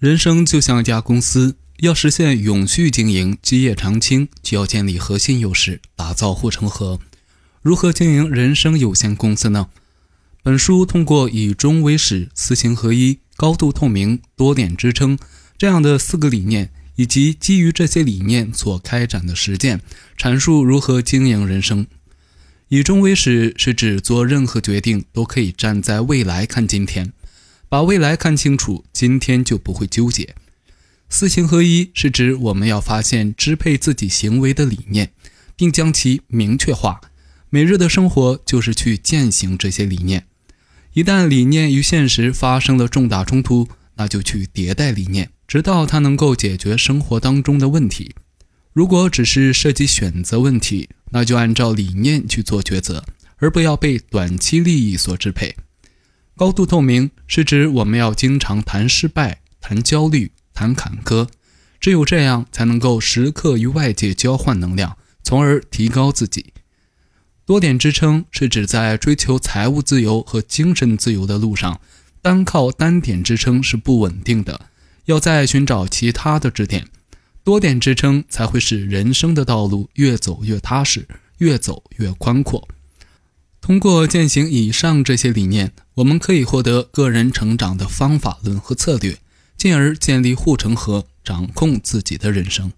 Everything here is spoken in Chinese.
人生就像一家公司，要实现永续经营、基业长青，就要建立核心优势，打造护城河。如何经营人生有限公司呢？本书通过以终为始、四行合一、高度透明、多点支撑这样的四个理念，以及基于这些理念所开展的实践，阐述如何经营人生。以终为始是指做任何决定都可以站在未来看今天。把未来看清楚，今天就不会纠结。四行合一是指我们要发现支配自己行为的理念，并将其明确化。每日的生活就是去践行这些理念。一旦理念与现实发生了重大冲突，那就去迭代理念，直到它能够解决生活当中的问题。如果只是涉及选择问题，那就按照理念去做抉择，而不要被短期利益所支配。高度透明是指我们要经常谈失败、谈焦虑、谈坎坷，只有这样才能够时刻与外界交换能量，从而提高自己。多点支撑是指在追求财务自由和精神自由的路上，单靠单点支撑是不稳定的，要再寻找其他的支点，多点支撑才会使人生的道路越走越踏实，越走越宽阔。通过践行以上这些理念，我们可以获得个人成长的方法论和策略，进而建立护城河，掌控自己的人生。